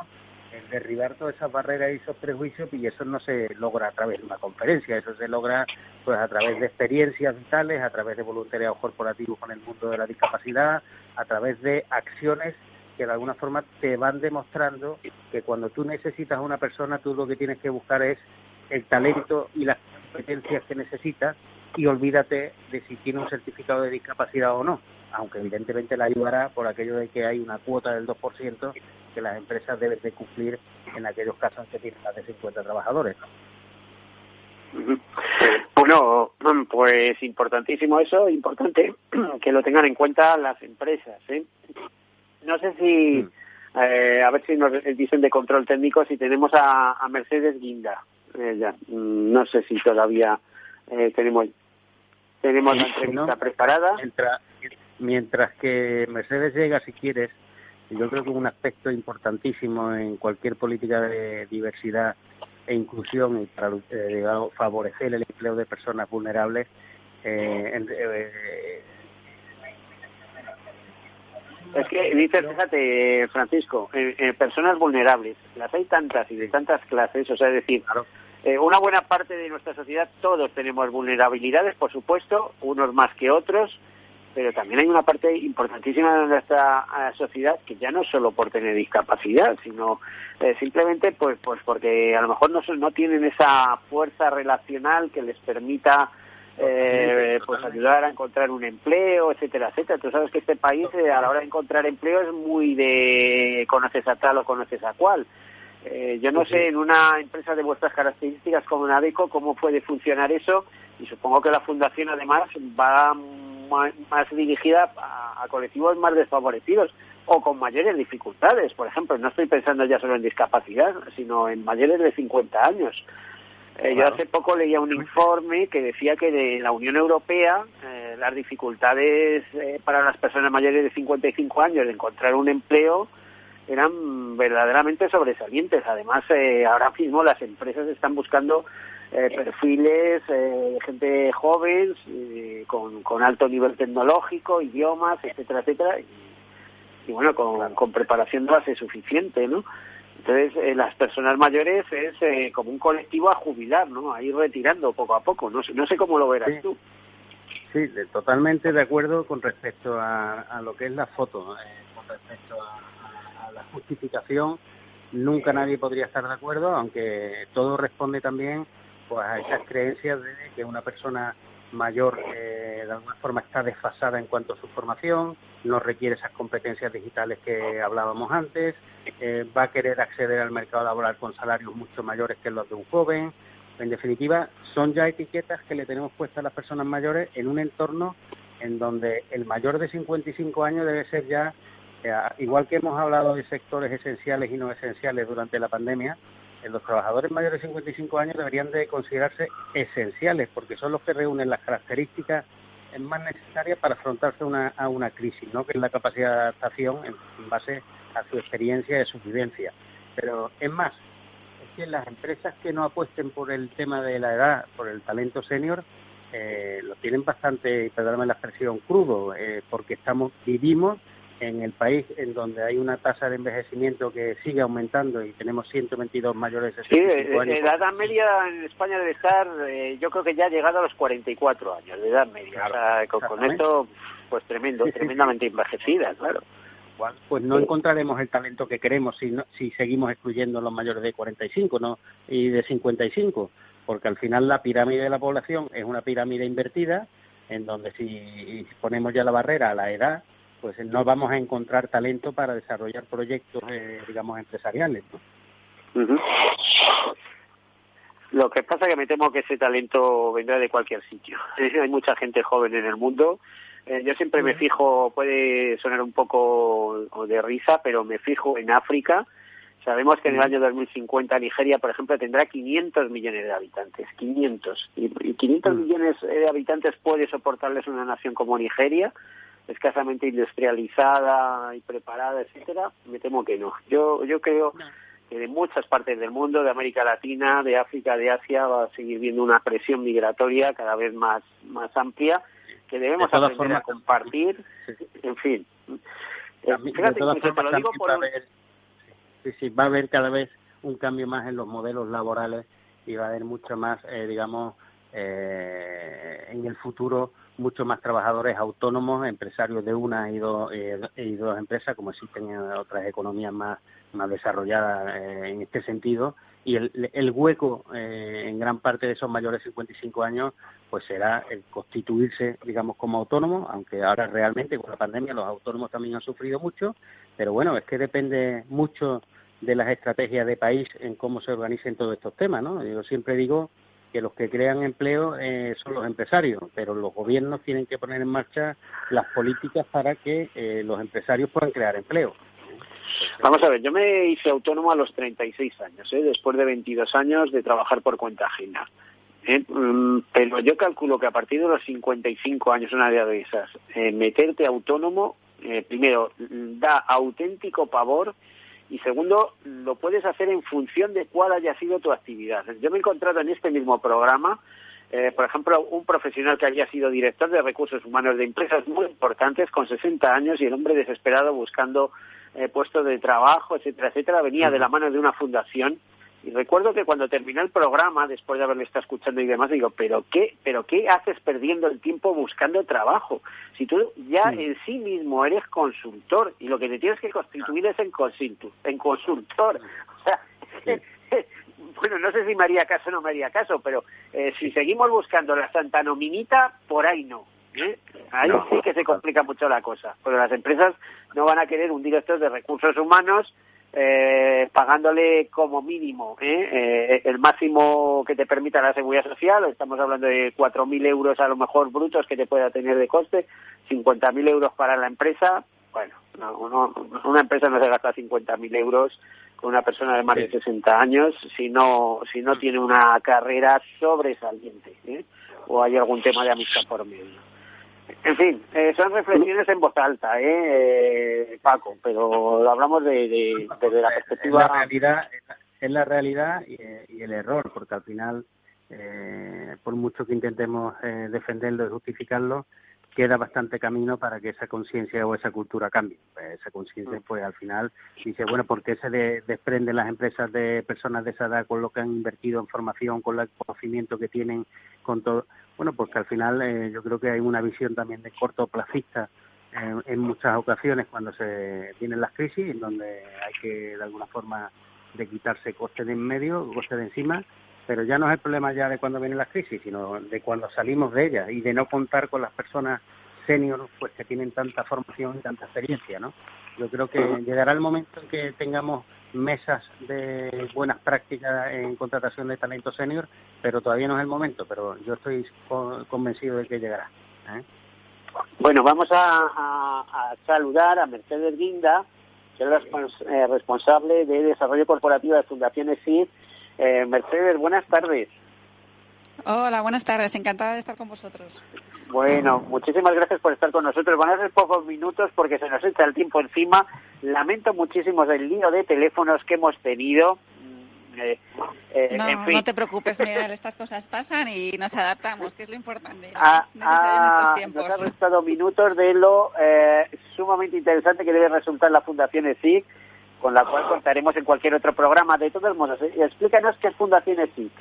el derribar todas esas barreras y esos prejuicios y eso no se logra a través de una conferencia, eso se logra pues a través de experiencias vitales, a través de voluntariado corporativo con el mundo de la discapacidad, a través de acciones que de alguna forma te van demostrando que cuando tú necesitas a una persona, tú lo que tienes que buscar es el talento y las competencias que necesitas y olvídate de si tiene un certificado de discapacidad o no, aunque evidentemente la ayudará por aquello de que hay una cuota del 2% que las empresas deben de cumplir en aquellos casos que tienen más de 50 trabajadores. Bueno, pues importantísimo eso, importante [clears throat] que lo tengan en cuenta las empresas. ¿eh? No sé si, mm. eh, a ver si nos dicen de control técnico, si tenemos a, Mercedes Guinda. Eh, mm, no sé si todavía eh, tenemos tenemos la entrevista preparada. Mientras, mientras que Mercedes llega, si quieres, yo creo que un aspecto importantísimo en cualquier política de diversidad e inclusión y para eh, favorecer el empleo de personas vulnerables eh, eh, es que dices fíjate Francisco personas vulnerables las hay tantas y de tantas clases o sea es decir una buena parte de nuestra sociedad todos tenemos vulnerabilidades por supuesto unos más que otros pero también hay una parte importantísima de nuestra eh, sociedad que ya no es solo por tener discapacidad, sino eh, simplemente pues pues porque a lo mejor no, no tienen esa fuerza relacional que les permita eh, pues ayudar a encontrar un empleo, etcétera, etcétera. Tú sabes que este país a la hora de encontrar empleo es muy de conoces a tal o conoces a cual. Yo no sé en una empresa de vuestras características como Nadeco cómo puede funcionar eso y supongo que la fundación además va más, dirigida a, colectivos más desfavorecidos o con mayores dificultades. Por ejemplo, no estoy pensando ya solo en discapacidad, sino en mayores de 50 años. Eh, yo hace poco leía un informe que decía que de la Unión Europea eh, las dificultades eh, para las personas mayores de 55 años de encontrar un empleo eran verdaderamente sobresalientes. Además, ahora mismo las empresas están buscando eh, perfiles de eh, gente joven, eh, con, con, alto nivel tecnológico, idiomas, etcétera, etcétera, y, bueno, con, con, preparación de base suficiente, ¿no? Entonces, las personas mayores es como un colectivo a jubilar, ¿no? A ir retirando poco a poco. No sé, no sé cómo lo verás tú. Sí, totalmente de acuerdo con respecto a, a lo que es la foto, con respecto la justificación nunca nadie podría estar de acuerdo, aunque todo responde también pues a esas creencias de que una persona mayor eh, de alguna forma está desfasada en cuanto a su formación, no requiere esas competencias digitales que hablábamos antes, eh, va a querer acceder al mercado laboral con salarios mucho mayores que los de un joven. En definitiva, son ya etiquetas que le tenemos puestas a las personas mayores en un entorno en donde el mayor de 55 años debe ser ya, igual que hemos hablado de sectores esenciales y no esenciales durante la pandemia, los trabajadores mayores de 55 años deberían de considerarse esenciales porque son los que reúnen las características más necesarias para afrontarse una, a una crisis, ¿no? que es la capacidad de adaptación en, base a su experiencia y su vivencia. Pero es más, es que las empresas que no apuesten por el tema de la edad, por el talento senior, eh, lo tienen bastante, perdóname la expresión, crudo, eh, porque estamos vivimos en el país en donde hay una tasa de envejecimiento que sigue aumentando y tenemos 122 mayores de 65 sí, años. la edad media en España debe estar, eh, yo creo que ya ha llegado a los 44 años de edad media. o sea, con, esto, pues tremendo, tremendamente envejecida, claro. Pues no encontraremos el talento que queremos si, si seguimos excluyendo a los mayores de 45 ¿no? y de 55, porque al final la pirámide de la población es una pirámide invertida, en donde si ponemos ya la barrera a la edad, pues no vamos a encontrar talento para desarrollar proyectos, eh, digamos, empresariales. Lo que pasa es que me temo que ese talento vendrá de cualquier sitio. [laughs] Hay mucha gente joven en el mundo. Eh, yo siempre me fijo, puede sonar un poco de risa, pero me fijo en África. Sabemos que en el año 2050 Nigeria, por ejemplo, tendrá 500 millones de habitantes. 500. Y, 500 millones de habitantes puede soportarles una nación como Nigeria escasamente industrializada y preparada, etcétera, me temo que no. Yo yo creo que de muchas partes del mundo, de América Latina, de África, de Asia, va a seguir viendo una presión migratoria cada vez más más amplia que debemos aprender a compartir. En fin. Fíjate, te lo digo por... va, a haber, sí, sí, va a haber cada vez un cambio más en los modelos laborales y va a haber mucho más, eh, digamos, eh, en el futuro muchos más trabajadores autónomos, empresarios de una y dos, eh, y dos empresas, como existen en otras economías más, más desarrolladas eh, en este sentido. Y el, el hueco eh, en gran parte de esos mayores de 55 años pues será el constituirse, digamos, como autónomos, aunque ahora realmente con la pandemia los autónomos también han sufrido mucho, pero bueno, es que depende mucho de las estrategias de país en cómo se organicen todos estos temas, ¿no? Yo siempre digo que los que crean empleo eh, son los empresarios, pero los gobiernos tienen que poner en marcha las políticas para que eh, los empresarios puedan crear empleo. Vamos a ver, yo me hice autónomo a los 36 años, ¿eh? después de 22 años de trabajar por cuenta ajena. ¿eh? Mm, pero yo calculo que a partir de los 55 años, una de esas, eh, meterte autónomo, eh, primero, da auténtico pavor y segundo, lo puedes hacer en función de cuál haya sido tu actividad. Yo me he encontrado en este mismo programa, eh, por ejemplo, un profesional que había sido director de recursos humanos de empresas muy importantes con 60 años y el hombre desesperado buscando eh, puestos de trabajo, etcétera, etcétera, venía de la mano de una fundación y recuerdo que cuando terminé el programa, después de haberle estado escuchando y demás, digo, ¿pero qué, pero qué haces perdiendo el tiempo buscando trabajo? Si tú ya en sí mismo eres consultor y lo que te tienes que constituir es en, consultor, en consultor. [laughs] O sea, [laughs] bueno, no sé si me haría caso o no me haría caso, pero eh, si seguimos buscando la santa nominita, por ahí no. ¿eh? Ahí sí que se complica mucho la cosa, porque las empresas no van a querer un director de recursos humanos eh, pagándole como mínimo ¿eh? Eh, el máximo que te permita la seguridad social, estamos hablando de 4.000 euros a lo mejor brutos que te pueda tener de coste, 50.000 euros para la empresa, bueno, una empresa no se gasta 50.000 euros con una persona de más de 60 años si no, si no tiene una carrera sobresaliente ¿eh? o hay algún tema de amistad por medio. En fin, eh, son reflexiones en voz alta, ¿eh? ¿eh? Paco, pero hablamos de, de, desde la perspectiva... Es la realidad, es la realidad y, el error, porque al final, eh, por mucho que intentemos eh, defenderlo y justificarlo, queda bastante camino para que esa conciencia o esa cultura cambie. Pues esa conciencia, pues al final dice, bueno, ¿por qué se desprenden las empresas de personas de esa edad con lo que han invertido en formación, con el conocimiento que tienen, con todo? Bueno, porque al final eh, yo creo que hay una visión también de cortoplacista eh, en muchas ocasiones cuando se vienen las crisis, en donde hay que de alguna forma de quitarse costes de en medio, costes de encima, pero ya no es el problema ya de cuando vienen las crisis, sino de cuando salimos de ellas y de no contar con las personas senior pues que tienen tanta formación y tanta experiencia, ¿no? Yo creo que llegará el momento en que tengamos mesas de buenas prácticas en contratación de talento senior, pero todavía no es el momento, pero yo estoy convencido de que llegará. ¿eh? Bueno, vamos a, saludar a Mercedes Guinda, que es eh, responsable de Desarrollo Corporativo de Fundaciones CID. Eh, Mercedes, buenas tardes. Hola, buenas tardes. Encantada de estar con vosotros. Bueno, muchísimas gracias por estar con nosotros. Van a ser pocos minutos porque se nos echa el tiempo encima. Lamento muchísimo el lío de teléfonos que hemos tenido. Mm, eh, eh, no, no te preocupes, Miguel, estas cosas pasan y nos adaptamos, que es lo importante. Ah, ah, nos ha restado minutos de lo eh, sumamente interesante que debe resultar la Fundación ESIC, con la cual contaremos en cualquier otro programa. De todos modos, explícanos qué es Fundación ESIC.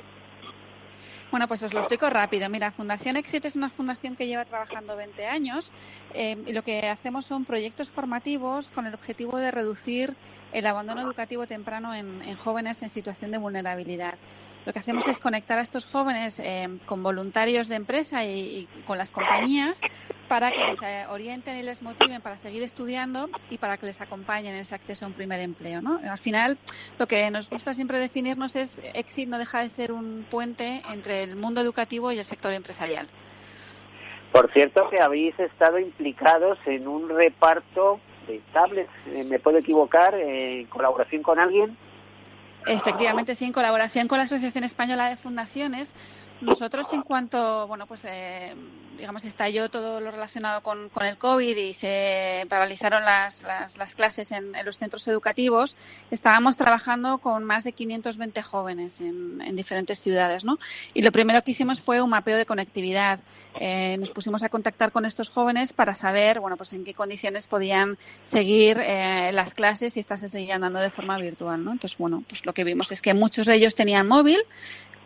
Bueno, pues os lo explico rápido. Mira, Fundación Exit es una fundación que lleva trabajando 20 años eh, y lo que hacemos son proyectos formativos con el objetivo de reducir el abandono educativo temprano en jóvenes en situación de vulnerabilidad lo que hacemos es conectar a estos jóvenes eh, con voluntarios de empresa y, con las compañías para que les eh, orienten y les motiven para seguir estudiando y para que les acompañen en ese acceso a un primer empleo. ¿no? Al final, lo que nos gusta siempre definirnos es Exit no deja de ser un puente entre el mundo educativo y el sector empresarial. Por cierto, que habéis estado implicados en un reparto de tablets, eh, ¿me puedo equivocar? ¿En colaboración con alguien? Efectivamente, sí, en colaboración con la Asociación Española de Fundaciones, nosotros en cuanto, bueno, pues eh, digamos, estalló todo lo relacionado con, con, el COVID y se paralizaron las, las, clases en, los centros educativos, estábamos trabajando con más de 520 jóvenes en, en, diferentes ciudades, ¿no? Y lo primero que hicimos fue un mapeo de conectividad. Eh, nos pusimos a contactar con estos jóvenes para saber, bueno, pues en qué condiciones podían seguir eh, las clases y estas se seguían dando de forma virtual, ¿no? Entonces, bueno, pues lo que vimos es que muchos de ellos tenían móvil,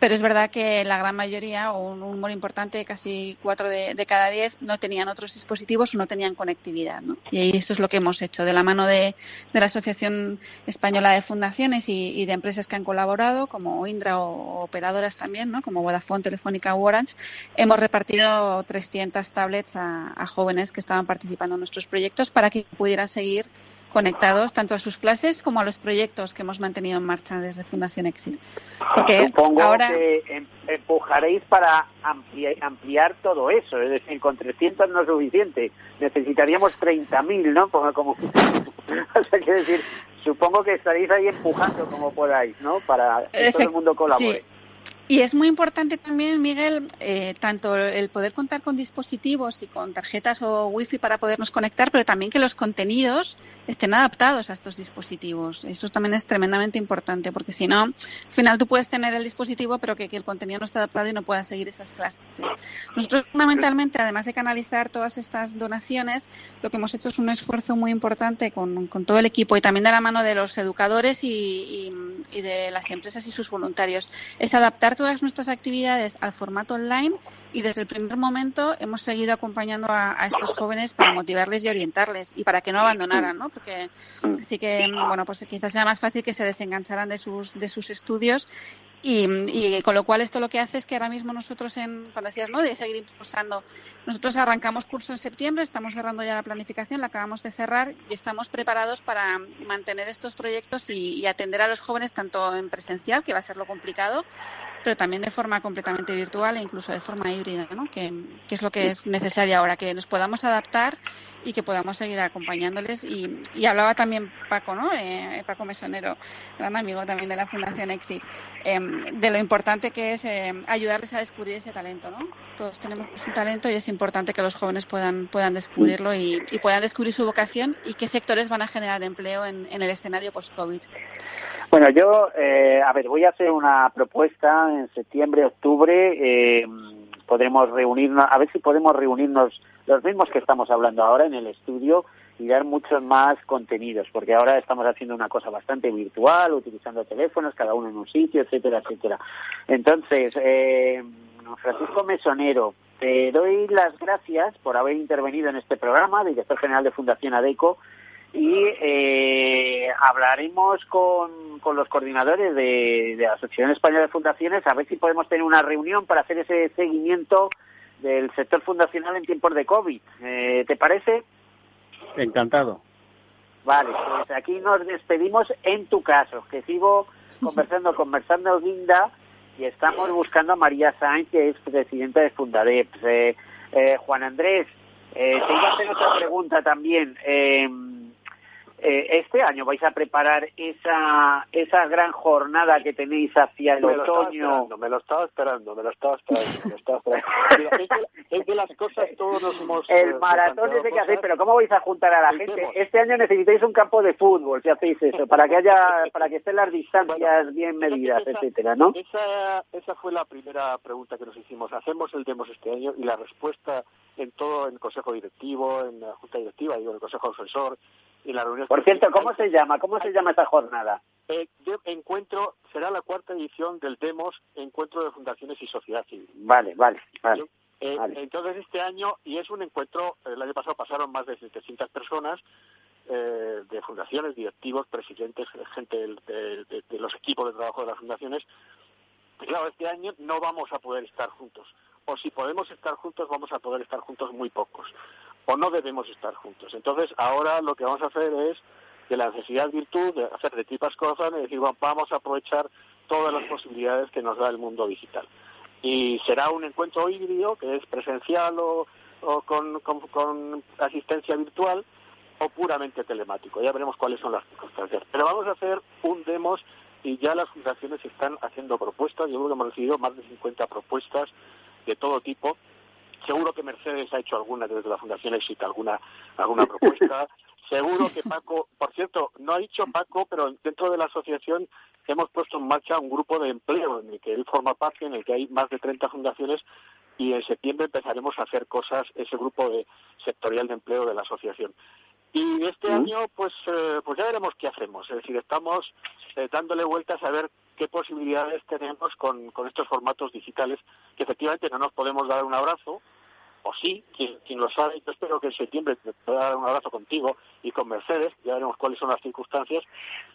pero es verdad que la gran mayoría, o un número importante, casi cuatro de, cada diez, no tenían otros dispositivos o no tenían conectividad. ¿no? Y eso es lo que hemos hecho, de la mano de, la Asociación Española de Fundaciones y, de empresas que han colaborado, como Indra o, operadoras también, ¿no? como Vodafone, Telefónica o Orange, hemos repartido 300 tablets a, a jóvenes que estaban participando en nuestros proyectos para que pudieran seguir conectados tanto a sus clases como a los proyectos que hemos mantenido en marcha desde Fundación Exit. Porque Supongo ahora... que em, empujaréis para ampliar, todo eso, es decir, con 300 no es suficiente, necesitaríamos 30.000, ¿no? Como, como... [laughs] o sea, quiero decir, supongo que estaréis ahí empujando como podáis, ¿no? Para que todo el mundo colabore. Y es muy importante también, Miguel, eh, tanto el poder contar con dispositivos y con tarjetas o wifi para podernos conectar, pero también que los contenidos estén adaptados a estos dispositivos. Eso también es tremendamente importante, porque si no, al final tú puedes tener el dispositivo, pero que, el contenido no está adaptado y no puedas seguir esas clases. Nosotros, fundamentalmente, además de canalizar todas estas donaciones, lo que hemos hecho es un esfuerzo muy importante con, todo el equipo y también de la mano de los educadores y de las empresas y sus voluntarios. Es adaptar todas nuestras actividades al formato online y desde el primer momento hemos seguido acompañando a, estos jóvenes para motivarles y orientarles y para que no abandonaran, ¿no? Porque sí que, bueno, pues quizás sea más fácil que se desengancharan de sus, de sus estudios y, con lo cual esto lo que hace es que ahora mismo nosotros, en, cuando decías, ¿no? De seguir impulsando, nosotros arrancamos curso en septiembre, estamos cerrando ya la planificación, la acabamos de cerrar y estamos preparados para mantener estos proyectos y, atender a los jóvenes tanto en presencial, que va a ser lo complicado, pero también de forma completamente virtual e incluso de forma híbrida, ¿no? que, es lo que es necesario ahora, que nos podamos adaptar y que podamos seguir acompañándoles. Y, hablaba también Paco, ¿no? Eh, Paco Mesonero, gran amigo también de la Fundación Exit, em, de lo importante que es em, ayudarles a descubrir ese talento, ¿no? Todos tenemos un talento y es importante que los jóvenes puedan, puedan descubrirlo y, puedan descubrir su vocación y qué sectores van a generar empleo en, en el escenario post-COVID. Bueno, yo, eh, a ver, voy a hacer una propuesta en septiembre, octubre. Eh, podremos reunirnos, a ver si podemos reunirnos los mismos que estamos hablando ahora en el estudio y dar muchos más contenidos, porque ahora estamos haciendo una cosa bastante virtual, utilizando teléfonos, cada uno en un sitio, etcétera, etcétera. Entonces, eh, Francisco Mesonero, te doy las gracias por haber intervenido en este programa, director general de Fundación ADECO, y eh, hablaremos con, con, los coordinadores de, de, la Asociación Española de Fundaciones a ver si podemos tener una reunión para hacer ese seguimiento del sector fundacional en tiempos de COVID. Eh, ¿Te parece? Encantado. Vale, pues aquí nos despedimos en tu caso, que sigo conversando, [laughs] conversando Linda y estamos buscando a María Sáenz, que es presidenta de Fundadeps. Eh, eh, Juan Andrés, eh, te iba a hacer otra pregunta también. Eh, este año vais a preparar esa esa gran jornada que tenéis hacia el otoño. me lo estaba esperando, me lo estaba esperando, me lo estaba esperando. [laughs] es, que, las cosas todos nos hemos... El eh, maratón es de que hacer, pero ¿cómo vais a juntar a la gente? Este año necesitáis un campo de fútbol, si hacéis eso, para que haya, para que estén las distancias bien medidas, etcétera, ¿no? Esa, esa fue la primera pregunta que nos hicimos. ¿Hacemos el demos este año? Y la respuesta en todo, en el consejo directivo, en la junta directiva, digo, en el consejo asesor, por cierto, ¿cómo se llama? ¿Cómo se llama esta jornada? Eh, encuentro será la cuarta edición del Demos Encuentro de Fundaciones y Sociedad Civil. Vale, vale, vale. Eh, entonces este año, y es un encuentro, el año pasado pasaron más de 700 personas, eh, de fundaciones, directivos, presidentes, gente de, de, los equipos de trabajo de las fundaciones. Claro, este año no vamos a poder estar juntos. O si podemos estar juntos, vamos a poder estar juntos muy pocos o no debemos estar juntos. Entonces, ahora lo que vamos a hacer es de la necesidad virtud, de hacer de tipas cosas y decir, bueno, vamos a aprovechar todas las posibilidades que nos da el mundo digital. Y será un encuentro híbrido, que es presencial o, con, con, asistencia virtual, o puramente telemático. Ya veremos cuáles son las circunstancias. Pero vamos a hacer un demos y ya las fundaciones están haciendo propuestas. Yo creo que hemos recibido más de 50 propuestas de todo tipo Seguro que Mercedes ha hecho alguna desde la Fundación Exit, alguna, alguna propuesta. [laughs] Seguro que Paco, por cierto, no ha dicho Paco, pero dentro de la asociación hemos puesto en marcha un grupo de empleo en el que él forma parte, en el que hay más de 30 fundaciones y en septiembre empezaremos a hacer cosas, ese grupo de sectorial de empleo de la asociación. Y este año, pues, eh, pues ya veremos qué hacemos. Es decir, estamos eh, dándole vueltas a ver qué posibilidades tenemos con, con estos formatos digitales, que efectivamente no nos podemos dar un abrazo, o sí, quien, lo sabe, yo espero que en septiembre te pueda dar un abrazo contigo y con Mercedes, ya veremos cuáles son las circunstancias.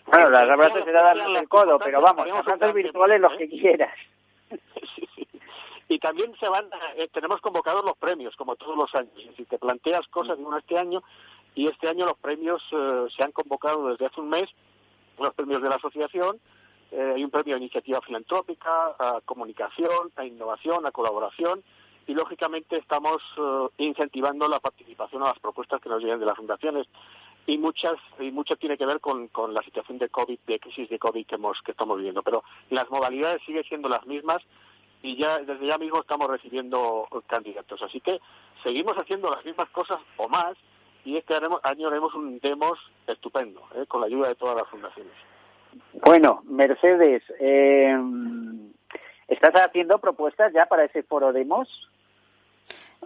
Bueno, las abrazos será darle el codo, pero vamos, abrazos virtuales los que quieras. [laughs] Y también se van, eh, tenemos convocados los premios, como todos los años. Si te planteas cosas, de este año, y este año los premios eh, se han convocado desde hace un mes, los premios de la asociación, eh, hay un premio a iniciativa filantrópica, a comunicación, a innovación, a colaboración, y lógicamente estamos incentivando la participación a las propuestas que nos lleguen de las fundaciones y muchas y mucho tiene que ver con, con la situación de COVID, de crisis de COVID que hemos que estamos viviendo, pero las modalidades siguen siendo las mismas y ya desde ya mismo estamos recibiendo candidatos. Así que seguimos haciendo las mismas cosas o más y este año haremos un demos estupendo, ¿eh? con la ayuda de todas las fundaciones. Bueno, Mercedes, eh, ¿estás haciendo propuestas ya para ese foro demos?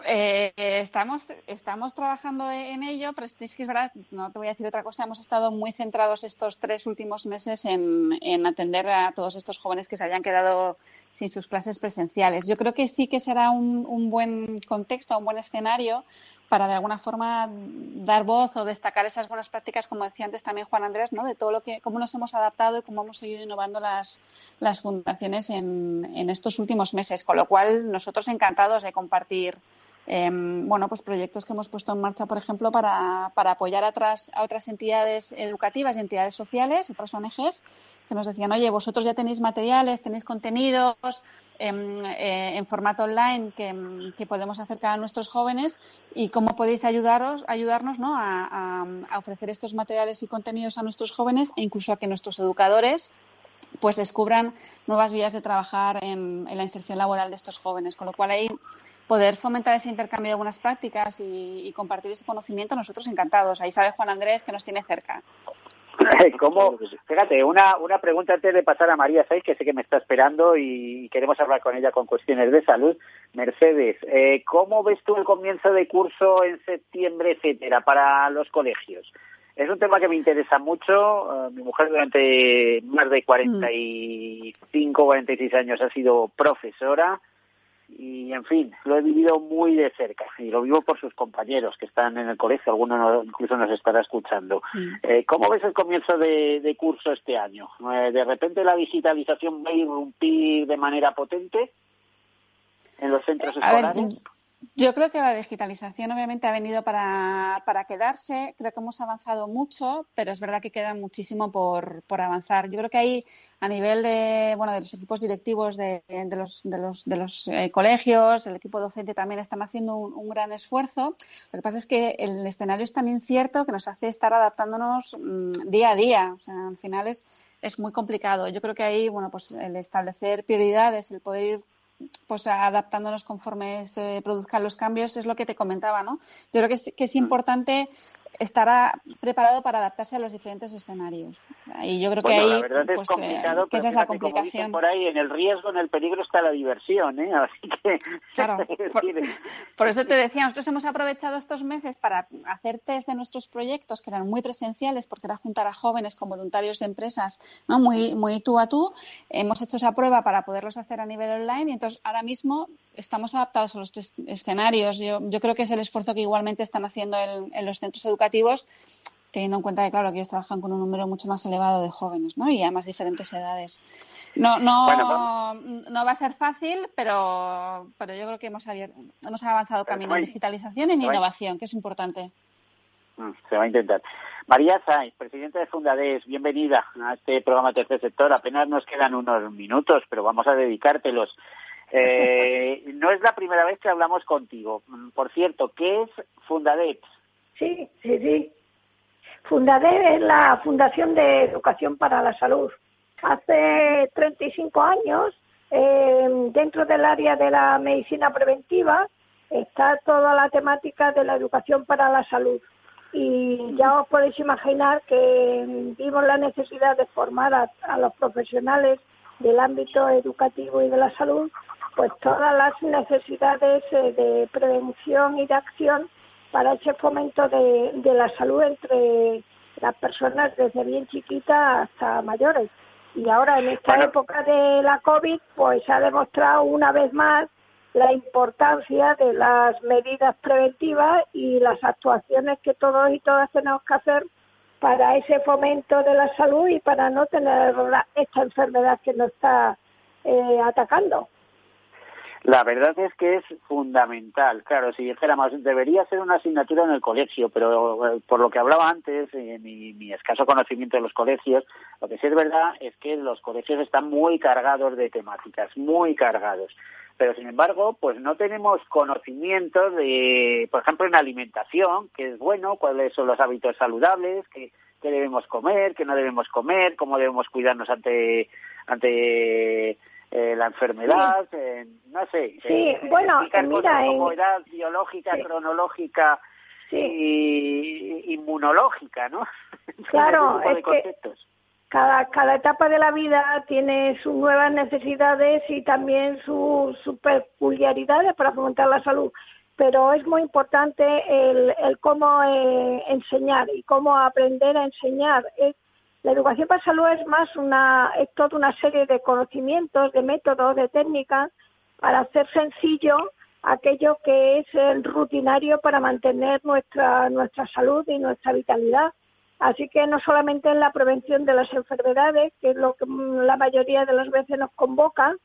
Eh, estamos, estamos trabajando en ello, pero es que es verdad, no te voy a decir otra cosa, hemos estado muy centrados estos tres últimos meses en, en atender a todos estos jóvenes que se hayan quedado sin sus clases presenciales. Yo creo que sí que será un, un buen contexto, un buen escenario para de alguna forma dar voz o destacar esas buenas prácticas, como decía antes también Juan Andrés, ¿no? de todo lo que, cómo nos hemos adaptado y cómo hemos seguido innovando las, las fundaciones en, en estos últimos meses. Con lo cual, nosotros encantados de compartir Em, bueno, pues proyectos que hemos puesto en marcha, por ejemplo, para, para apoyar a otras, a otras entidades educativas y entidades sociales, otras ONGs, que nos decían, oye, vosotros ya tenéis materiales, tenéis contenidos em, eh, en formato online que, que, podemos acercar a nuestros jóvenes y cómo podéis ayudaros, ayudarnos ¿no? a, a, ofrecer estos materiales y contenidos a nuestros jóvenes e incluso a que nuestros educadores pues descubran nuevas vías de trabajar en, la inserción laboral de estos jóvenes. Con lo cual ahí poder fomentar ese intercambio de buenas prácticas y, compartir ese conocimiento, nosotros encantados. Ahí sabe Juan Andrés que nos tiene cerca. [laughs] ¿Cómo? Fíjate, una, una pregunta antes de pasar a María Saiz, que sé que me está esperando y queremos hablar con ella con cuestiones de salud. Mercedes, eh, ¿cómo ves tú el comienzo de curso en septiembre, etcétera, para los colegios? Es un tema que me interesa mucho. Eh, mi mujer durante más de 45, 46 años ha sido profesora y en fin, lo he vivido muy de cerca y lo vivo por sus compañeros que están en el colegio, alguno incluso nos estará escuchando. Eh, ¿Cómo ves el comienzo de, curso este año? Eh, ¿De repente la digitalización va a irrumpir de manera potente en los centros escolares? Yo creo que la digitalización obviamente ha venido para, para, quedarse. Creo que hemos avanzado mucho, pero es verdad que queda muchísimo por, por avanzar. Yo creo que ahí, a nivel de, bueno, de los equipos directivos de, de los, de los, de los eh, colegios, el equipo docente también están haciendo un, gran esfuerzo. Lo que pasa es que el escenario es tan incierto que nos hace estar adaptándonos mm, día a día. O sea, al final es, es muy complicado. Yo creo que ahí, bueno, pues el establecer prioridades, el poder ir pues adaptándonos conforme se produzcan los cambios, es lo que te comentaba, ¿no? Yo creo que es, que es mm. importante estará preparado para adaptarse a los diferentes escenarios. Y yo creo que ahí pues, eh, que esa es la complicación. por ahí, en el riesgo, en el peligro está la diversión, ¿eh? Así que... [laughs] Claro, [laughs] por, eso te decía, nosotros hemos aprovechado estos meses para hacer test de nuestros proyectos, que eran muy presenciales, porque era juntar a jóvenes con voluntarios de empresas, ¿no? Muy, muy tú a tú. Hemos hecho esa prueba para poderlos hacer a nivel online y entonces ahora mismo estamos adaptados a los escenarios. Yo, yo creo que es el esfuerzo que igualmente están haciendo en los centros educativos, teniendo en cuenta que, claro, que ellos trabajan con un número mucho más elevado de jóvenes, ¿no? Y además diferentes edades. No, no, no va a ser fácil, pero, pero yo creo que hemos, abierto, hemos avanzado camino en digitalización y en innovación, que es importante. Mm, se va a intentar. María Sainz, presidenta de Fundades, bienvenida a este programa Tercer Sector. Apenas nos quedan unos minutos, pero vamos a dedicártelos. Eh, no es la primera vez que hablamos contigo. Por cierto, ¿qué es Fundadet? Sí, sí, sí. Fundadet es la Fundación de Educación para la Salud. Hace 35 años, eh, dentro del área de la medicina preventiva, está toda la temática de la educación para la salud. Y ya os podéis imaginar que vimos la necesidad de formar a los profesionales del ámbito educativo y de la salud pues todas las necesidades eh, de prevención y de acción para ese fomento de, de la salud entre las personas desde bien chiquitas hasta mayores. Y ahora en esta época de la COVID, pues se ha demostrado una vez más la importancia de las medidas preventivas y las actuaciones que todos y todas tenemos que hacer para ese fomento de la salud y para no tener esta enfermedad que nos está eh, atacando. La verdad es que es fundamental. Claro, si dijéramos, debería ser una asignatura en el colegio, pero eh, por lo que hablaba antes, mi, mi, escaso conocimiento de los colegios, lo que sí es verdad es que los colegios están muy cargados de temáticas, muy cargados. Pero sin embargo, pues no tenemos conocimiento de, por ejemplo, en alimentación, que es bueno, cuáles son los hábitos saludables, qué, qué debemos comer, qué no debemos comer, cómo debemos cuidarnos ante ante eh, la enfermedad, eh, no sé. Sí, eh, bueno, mira, como edad biológica, cronológica y inmunológica, ¿no? [laughs] Claro, es que cada, cada etapa de la vida tiene sus nuevas necesidades y también sus peculiaridades para fomentar la salud pero es muy importante el, el cómo enseñar y cómo aprender a enseñar. Es la educación para salud es más una, es toda una serie de conocimientos, de métodos, de técnicas para hacer sencillo aquello que es el rutinario para mantener nuestra, nuestra salud y nuestra vitalidad. Así que no solamente en la prevención de las enfermedades, que es lo que la mayoría de las veces nos convoca,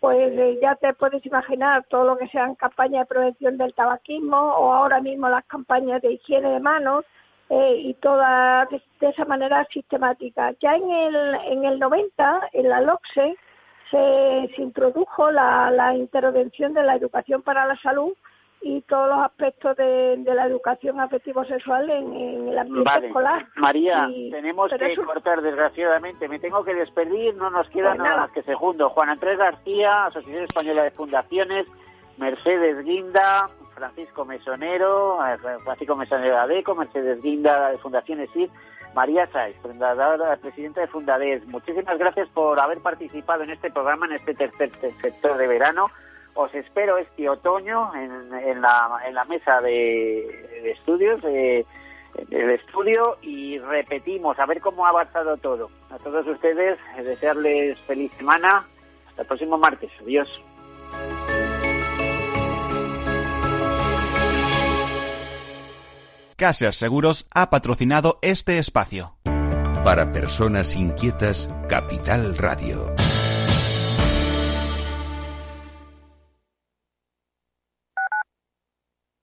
pues eh, ya te puedes imaginar todo lo que sean campañas de prevención del tabaquismo o ahora mismo las campañas de higiene de manos, eh, y toda de, esa manera sistemática. Ya en el, en el 90, en la LOCSE, se, se introdujo la, la, intervención de la educación para la salud y todos los aspectos de, de la educación afectivo-sexual en, en, el ambiente escolar. María, tenemos que cortar desgraciadamente. Me tengo que despedir, no nos queda pues nada más que segundo. Juan Andrés García, Asociación Española de Fundaciones, Mercedes Guinda, Francisco Mesonero, eh, Francisco Mesonero de ADECO, Mercedes Guinda de Fundación ESID, María Sáez, presidenta de Fundades. Muchísimas gracias por haber participado en este programa, en este tercer sector de verano. Os espero este otoño en, la, mesa de, estudios, de, del estudio, y repetimos, a ver cómo ha avanzado todo. A todos ustedes, desearles feliz semana. Hasta el próximo martes. Adiós. Caser Seguros ha patrocinado este espacio. Para personas inquietas, Capital Radio.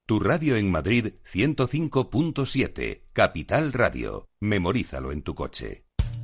Tu radio en Madrid 105.7, Capital Radio. Memorízalo en tu coche.